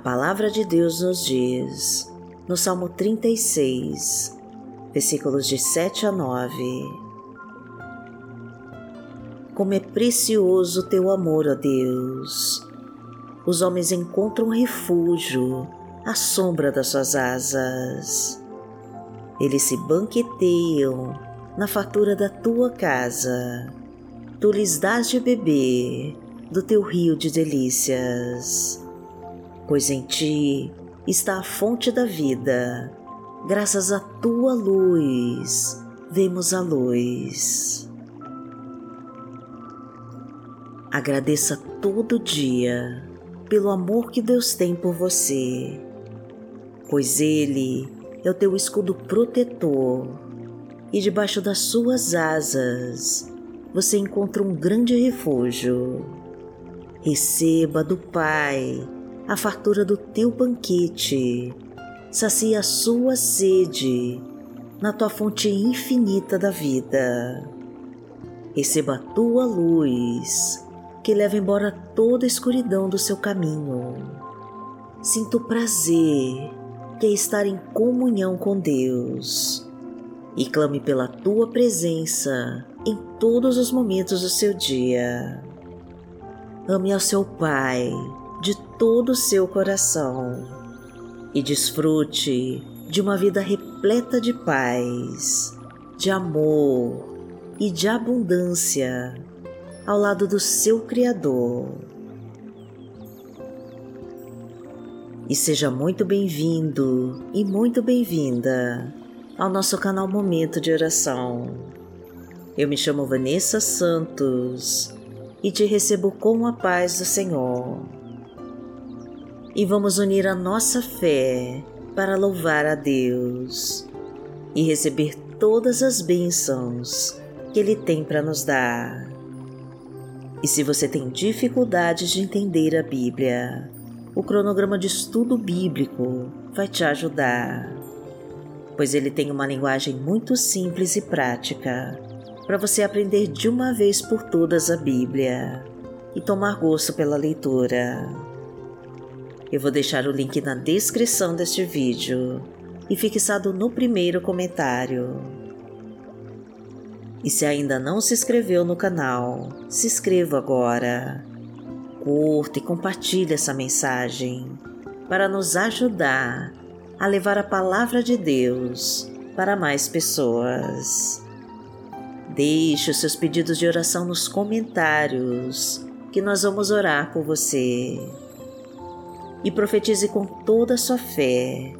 palavra de Deus nos diz, no Salmo 36, versículos de 7 a 9: Como é precioso teu amor, ó Deus! Os homens encontram refúgio à sombra das suas asas. Eles se banqueteiam na fartura da tua casa. Tu lhes dás de beber do teu rio de delícias. Pois em ti está a fonte da vida. Graças à tua luz, vemos a luz. Agradeça todo dia pelo amor que Deus tem por você, pois Ele é o teu escudo protetor e debaixo das suas asas você encontra um grande refúgio. Receba do Pai a fartura do teu banquete, sacia a sua sede na tua fonte infinita da vida. Receba a tua luz, que leva embora toda a escuridão do seu caminho. Sinta o prazer que é estar em comunhão com Deus e clame pela tua presença em todos os momentos do seu dia. Ame ao seu Pai de todo o seu coração e desfrute de uma vida repleta de paz, de amor e de abundância ao lado do seu Criador. E seja muito bem-vindo e muito bem-vinda ao nosso canal Momento de Oração. Eu me chamo Vanessa Santos e te recebo com a paz do Senhor e vamos unir a nossa fé para louvar a Deus e receber todas as bênçãos que Ele tem para nos dar. E se você tem dificuldades de entender a Bíblia, o cronograma de estudo bíblico vai te ajudar, pois ele tem uma linguagem muito simples e prática para você aprender de uma vez por todas a Bíblia e tomar gosto pela leitura. Eu vou deixar o link na descrição deste vídeo e fixado no primeiro comentário. E se ainda não se inscreveu no canal, se inscreva agora. Curta e compartilhe essa mensagem para nos ajudar a levar a palavra de Deus para mais pessoas. Deixe os seus pedidos de oração nos comentários, que nós vamos orar por você e profetize com toda a sua fé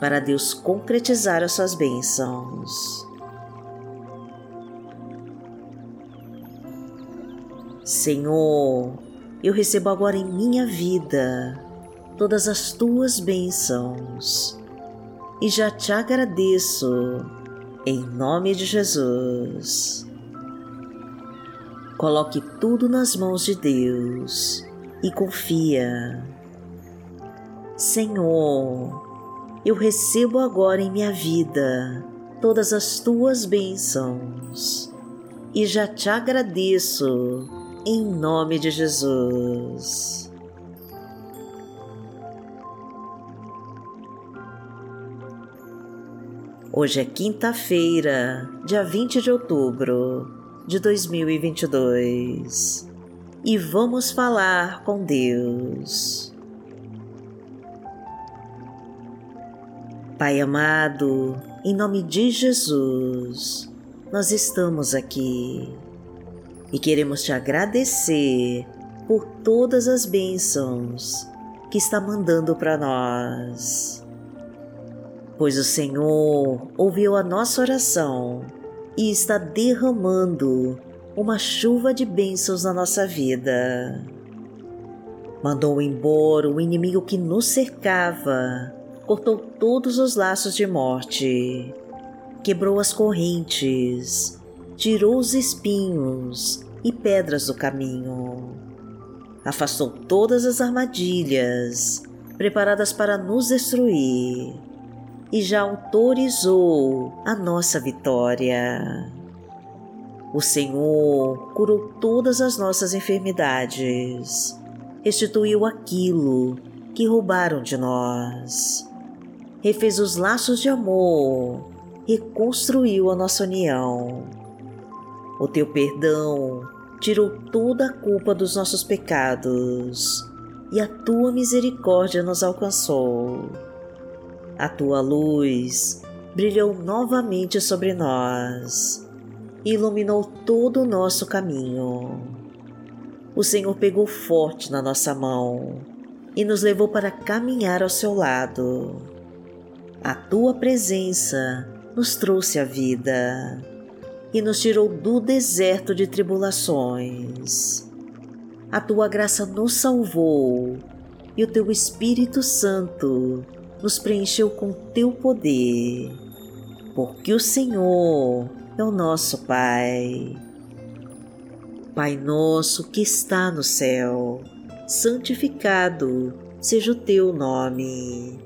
para Deus concretizar as suas bênçãos. Senhor, eu recebo agora em minha vida todas as tuas bênçãos e já te agradeço em nome de Jesus. Coloque tudo nas mãos de Deus e confia Senhor, eu recebo agora em minha vida todas as tuas bênçãos e já te agradeço em nome de Jesus. Hoje é quinta-feira, dia 20 de outubro de 2022 e vamos falar com Deus. Pai amado, em nome de Jesus, nós estamos aqui e queremos te agradecer por todas as bênçãos que está mandando para nós. Pois o Senhor ouviu a nossa oração e está derramando uma chuva de bênçãos na nossa vida. Mandou embora o inimigo que nos cercava cortou todos os laços de morte, quebrou as correntes, tirou os espinhos e pedras do caminho, afastou todas as armadilhas preparadas para nos destruir e já autorizou a nossa vitória. O Senhor curou todas as nossas enfermidades, restituiu aquilo que roubaram de nós. Refez os laços de amor, reconstruiu a nossa união. O teu perdão tirou toda a culpa dos nossos pecados e a tua misericórdia nos alcançou. A tua luz brilhou novamente sobre nós e iluminou todo o nosso caminho. O Senhor pegou forte na nossa mão e nos levou para caminhar ao seu lado. A tua presença nos trouxe a vida e nos tirou do deserto de tribulações. A tua graça nos salvou e o teu Espírito Santo nos preencheu com teu poder, porque o Senhor é o nosso Pai. Pai nosso que está no céu, santificado seja o teu nome.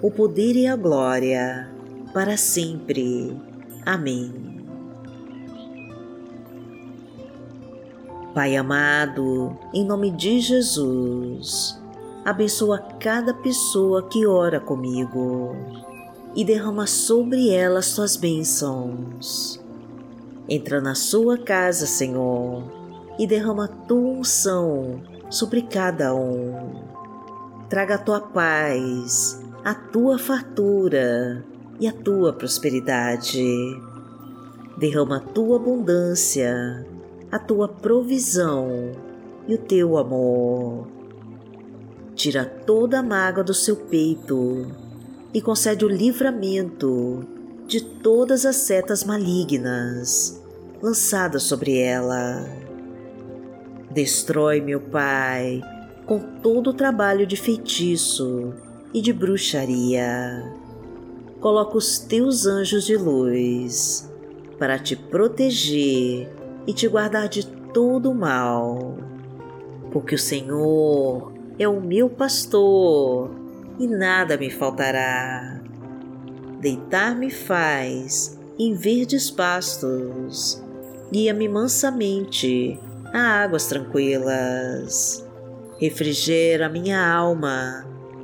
o poder e a glória, para sempre. Amém. Pai amado, em nome de Jesus, abençoa cada pessoa que ora comigo e derrama sobre ela as tuas bênçãos. Entra na sua casa, Senhor, e derrama tua unção sobre cada um. Traga a tua paz, a tua fartura e a tua prosperidade. Derrama a tua abundância, a tua provisão e o teu amor tira toda a mágoa do seu peito e concede o livramento de todas as setas malignas lançadas sobre ela. Destrói, meu Pai, com todo o trabalho de feitiço e de bruxaria. Coloca os teus anjos de luz para te proteger e te guardar de todo mal, porque o Senhor é o meu pastor e nada me faltará. Deitar-me faz em verdes pastos, guia-me mansamente a águas tranquilas. Refrigera minha alma,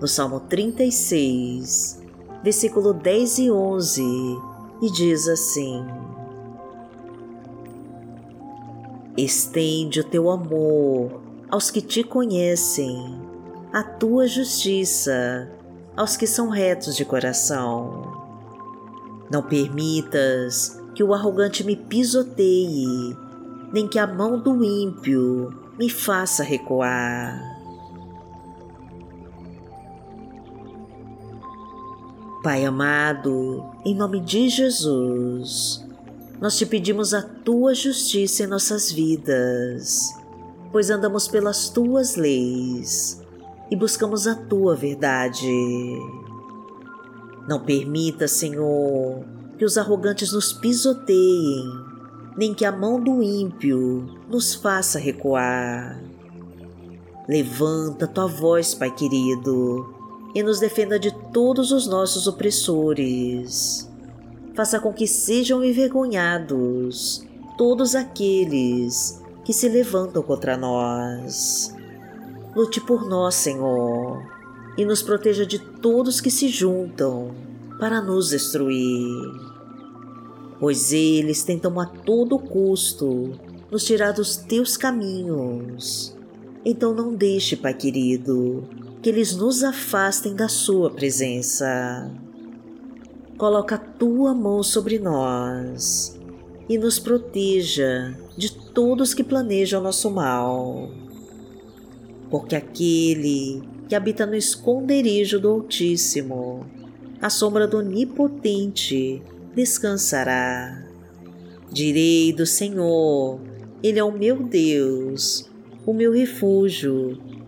no Salmo 36, versículo 10 e 11, e diz assim: Estende o teu amor aos que te conhecem, a tua justiça aos que são retos de coração. Não permitas que o arrogante me pisoteie, nem que a mão do ímpio me faça recuar. Pai amado, em nome de Jesus, nós te pedimos a tua justiça em nossas vidas pois andamos pelas tuas leis e buscamos a tua verdade. Não permita, Senhor, que os arrogantes nos pisoteiem, nem que a mão do ímpio nos faça recuar. Levanta tua voz, Pai querido, e nos defenda de todos os nossos opressores. Faça com que sejam envergonhados todos aqueles que se levantam contra nós. Lute por nós, Senhor, e nos proteja de todos que se juntam para nos destruir. Pois eles tentam a todo custo nos tirar dos teus caminhos. Então não deixe, Pai querido, que eles nos afastem da Sua presença. Coloca a Tua mão sobre nós e nos proteja de todos que planejam nosso mal. Porque aquele que habita no esconderijo do Altíssimo, a sombra do Onipotente, descansará. Direi do Senhor, Ele é o meu Deus, o meu refúgio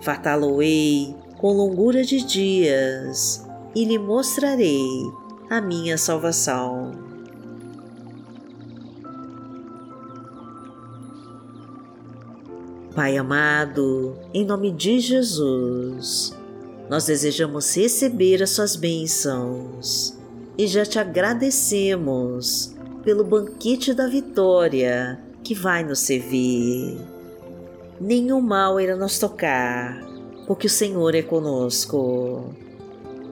fartá-lo-ei com longura de dias e lhe mostrarei a minha salvação. Pai amado, em nome de Jesus, nós desejamos receber as Suas bênçãos e já te agradecemos pelo banquete da vitória que vai nos servir nenhum mal irá nos tocar, porque o Senhor é conosco.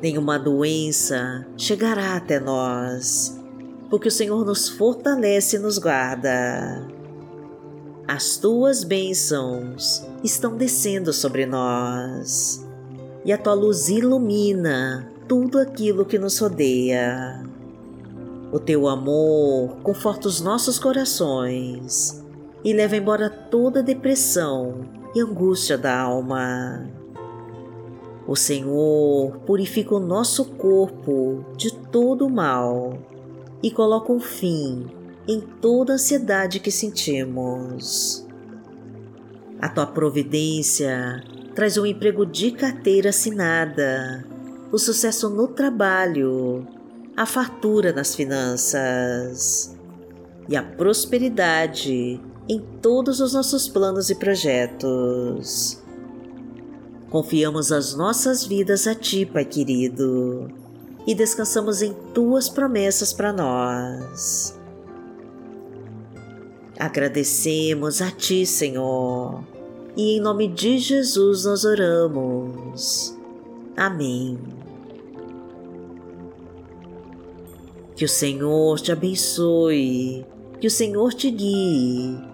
Nenhuma doença chegará até nós, porque o Senhor nos fortalece e nos guarda. As tuas bênçãos estão descendo sobre nós, e a tua luz ilumina tudo aquilo que nos rodeia. O teu amor conforta os nossos corações e leva embora toda depressão e angústia da alma. O Senhor purifica o nosso corpo de todo o mal e coloca um fim em toda a ansiedade que sentimos. A tua providência traz um emprego de carteira assinada, o sucesso no trabalho, a fartura nas finanças e a prosperidade em todos os nossos planos e projetos. Confiamos as nossas vidas a Ti, Pai querido, e descansamos em Tuas promessas para nós. Agradecemos a Ti, Senhor, e em nome de Jesus nós oramos. Amém. Que o Senhor te abençoe, que o Senhor te guie